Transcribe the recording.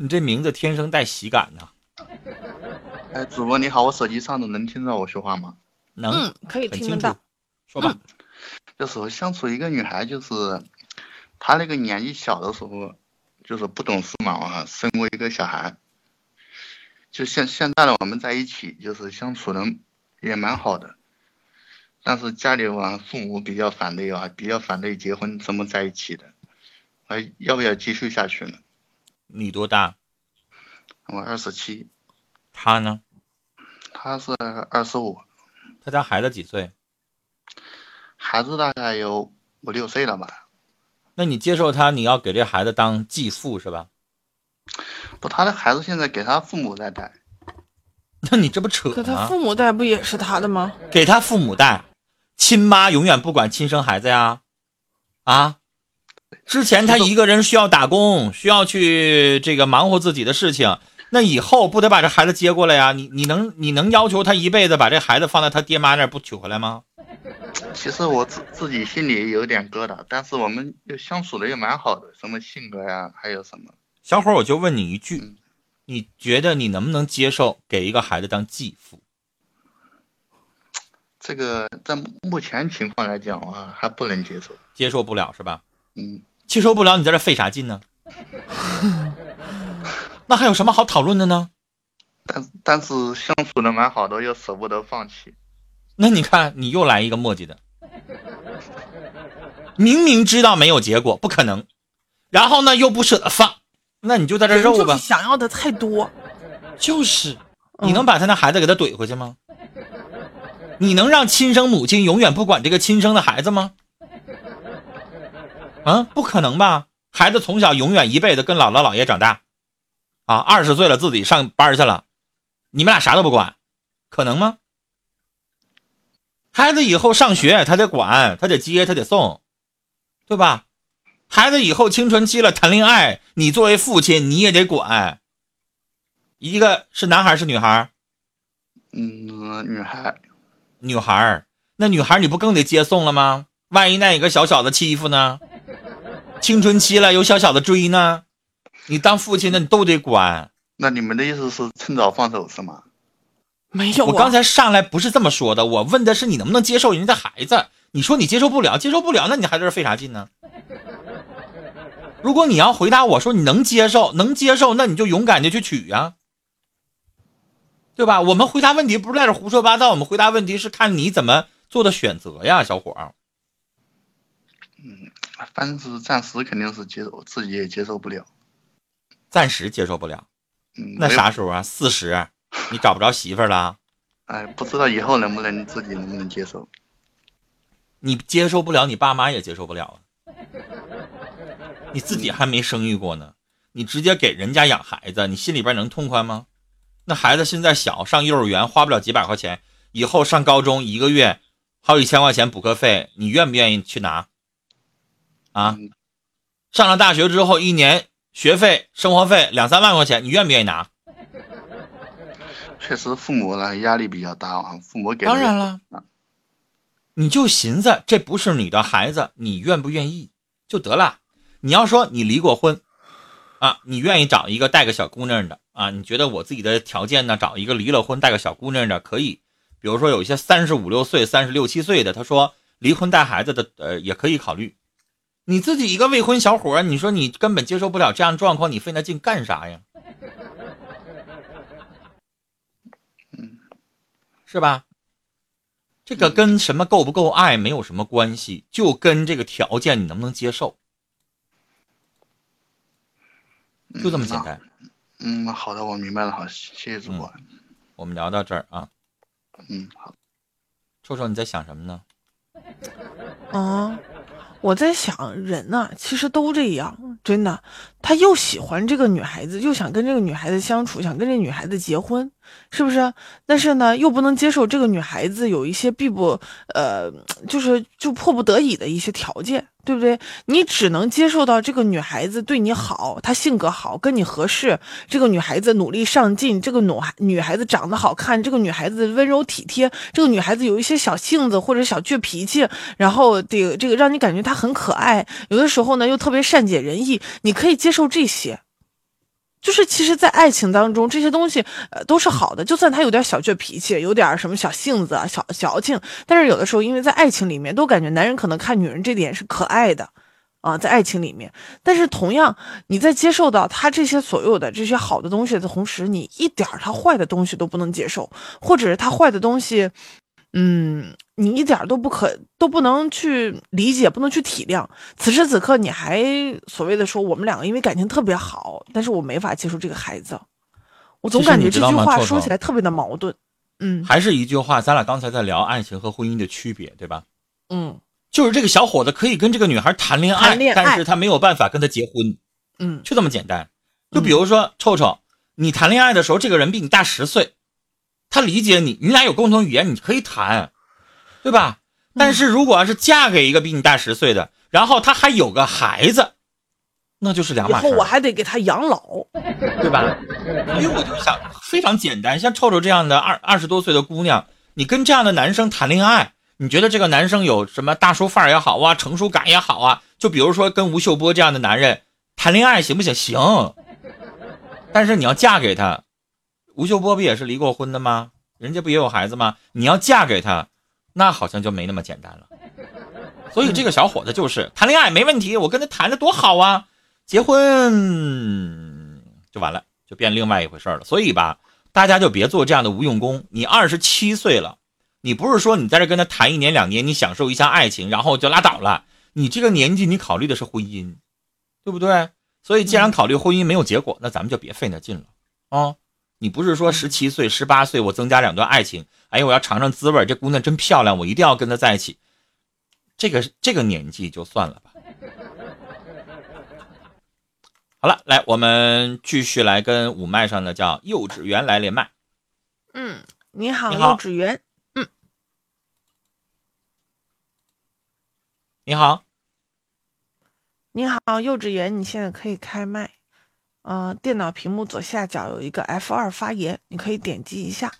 你这名字天生带喜感呐。哎，主播你好，我手机上的能听到我说话吗？能，嗯，可以很清楚听得到。。说吧，就是我相处一个女孩，就是她那个年纪小的时候，就是不懂事嘛，啊，生过一个小孩。就现现在的我们在一起，就是相处的也蛮好的，但是家里嘛父母比较反对啊，比较反对结婚这么在一起的，还要不要继续下去呢？你多大？我二十七，他呢？他是二十五，他家孩子几岁？孩子大概有五六岁了吧？那你接受他，你要给这孩子当继父是吧？不，他的孩子现在给他父母在带。那你这不扯可他？父母带不也是他的吗？给他父母带，亲妈永远不管亲生孩子呀，啊！之前他一个人需要打工，需要去这个忙活自己的事情，那以后不得把这孩子接过来呀？你你能你能要求他一辈子把这孩子放在他爹妈那儿不取回来吗？其实我自自己心里有点疙瘩，但是我们又相处的又蛮好的，什么性格呀，还有什么，小伙，我就问你一句嗯，你觉得你能不能接受给一个孩子当继父？这个在目前情况来讲啊，还不能接受。接受不了是吧？嗯，接受不了，你在这费啥劲呢？那还有什么好讨论的呢？但但是相处的蛮好的，又舍不得放弃。那你看，你又来一个墨迹的，明明知道没有结果，不可能，然后呢又不舍得放，那你就在这肉吧。想要的太多。就是，嗯你能把他那孩子给他怼回去吗？你能让亲生母亲永远不管这个亲生的孩子吗？啊，不可能吧？孩子从小永远一辈子跟姥姥姥爷长大，啊，二十岁了自己上班去了，你们俩啥都不管，可能吗？孩子以后上学他得管，他得接，他得送，对吧？孩子以后青春期了谈恋爱，你作为父亲你也得管。一个是男孩是女孩？嗯，女孩，女孩儿，那女孩你不更得接送了吗？万一那一个小小的欺负呢？青春期了有小小的追呢？你当父亲的你都得管。那你们的意思是趁早放手是吗？没有、啊，我刚才上来不是这么说的，我问的是你能不能接受人家的孩子。你说你接受不了，接受不了，那你还在这费啥劲呢？如果你要回答我说你能接受，能接受，那你就勇敢的去娶呀、对吧？我们回答问题不是在这胡说八道，我们回答问题是看你怎么做的选择呀，小伙儿。反正是暂时肯定是接受，自己也接受不了。暂时接受不了，嗯，那啥时候啊？四十，你找不着媳妇儿了？哎，不知道以后能不能自己能不能接受。你接受不了，你爸妈也接受不了啊。你自己还没生育过呢，你直接给人家养孩子，你心里边能痛快吗？那孩子现在小，上幼儿园花不了几百块钱，以后上高中一个月好几千块钱补课费，你愿不愿意去拿？啊，嗯上了大学之后，一年学费、生活费两三万块钱，你愿不愿意拿？确实，父母呢压力比较大啊，父母给当然了啊，你就寻思这不是你的孩子，你愿不愿意就得了。你要说你离过婚，啊，你愿意找一个带个小姑娘的啊？你觉得我自己的条件呢，找一个离了婚带个小姑娘的可以？比如说有一些三十五六岁、三十六七岁的，他说离婚带孩子的，呃，也可以考虑。你自己一个未婚小伙，你说你根本接受不了这样状况，你费那劲干啥呀？是吧？这个跟什么够不够爱没有什么关系，就跟这个条件你能不能接受，就这么简单。嗯，好的，我明白了，好，谢谢主播。我们聊到这儿啊，嗯，好。臭臭你在想什么呢？啊，我在想，人呢、其实都这样，真的。他又喜欢这个女孩子，又想跟这个女孩子相处，想跟这女孩子结婚，是不是？但是呢，又不能接受这个女孩子有一些必不呃，就是就迫不得已的一些条件，对不对？你只能接受到这个女孩子对你好，她性格好，跟你合适，这个女孩子努力上进，这个女孩女孩子长得好看，这个女孩子温柔体贴，这个女孩子有一些小性子或者小倔脾气，然后得这个让你感觉她很可爱，有的时候呢又特别善解人意，你可以接受这些。就是其实，在爱情当中，这些东西呃都是好的。就算他有点小倔脾气，有点什么小性子啊、小矫情，但是有的时候，因为在爱情里面，都感觉男人可能看女人这点是可爱的啊，在爱情里面。但是同样，你在接受到他这些所有的这些好的东西的同时，你一点他坏的东西都不能接受，或者是他坏的东西。嗯，你一点都不可都不能去理解，不能去体谅。此时此刻，你还所谓的说我们两个因为感情特别好，但是我没法接受这个孩子。我总感觉这句话说起来特别的矛盾。嗯，还是一句话，咱俩刚才在聊爱情和婚姻的区别，对吧？嗯，就是这个小伙子可以跟这个女孩谈恋爱，但是他没有办法跟她结婚。嗯，就这么简单。就比如说，臭臭，你谈恋爱的时候，这个人比你大十岁。他理解你，你俩有共同语言，你可以谈，对吧？但是如果要是嫁给一个比你大十岁的，然后他还有个孩子，那就是两码事。以后我还得给他养老，对吧？所以我就想，非常简单，像臭臭这样的二二十多岁的姑娘，你跟这样的男生谈恋爱，你觉得这个男生有什么大叔范儿也好啊，成熟感也好啊？就比如说跟吴秀波这样的男人谈恋爱行不行？行。但是你要嫁给他。吴秀波不也是离过婚的吗？人家不也有孩子吗？你要嫁给他，那好像就没那么简单了。所以这个小伙子就是谈恋爱没问题，我跟他谈的多好啊，结婚就完了，就变另外一回事了。所以吧，大家就别做这样的无用功。你二十七岁了，你不是说你在这跟他谈一年两年，你享受一下爱情，然后就拉倒了。你这个年纪，你考虑的是婚姻，对不对？所以既然考虑婚姻没有结果，那咱们就别费那劲了啊。你不是说十七岁、十八岁，我增加两段爱情？哎，我要尝尝滋味这姑娘真漂亮，我一定要跟她在一起。这个这个年纪就算了吧。好了，来，我们继续来跟五麦上的叫幼稚园来连麦。嗯，你好，幼稚园。嗯，你好，你好，幼稚园，你现在可以开麦。嗯，电脑屏幕左下角有一个 F 二发言，你可以点击一下。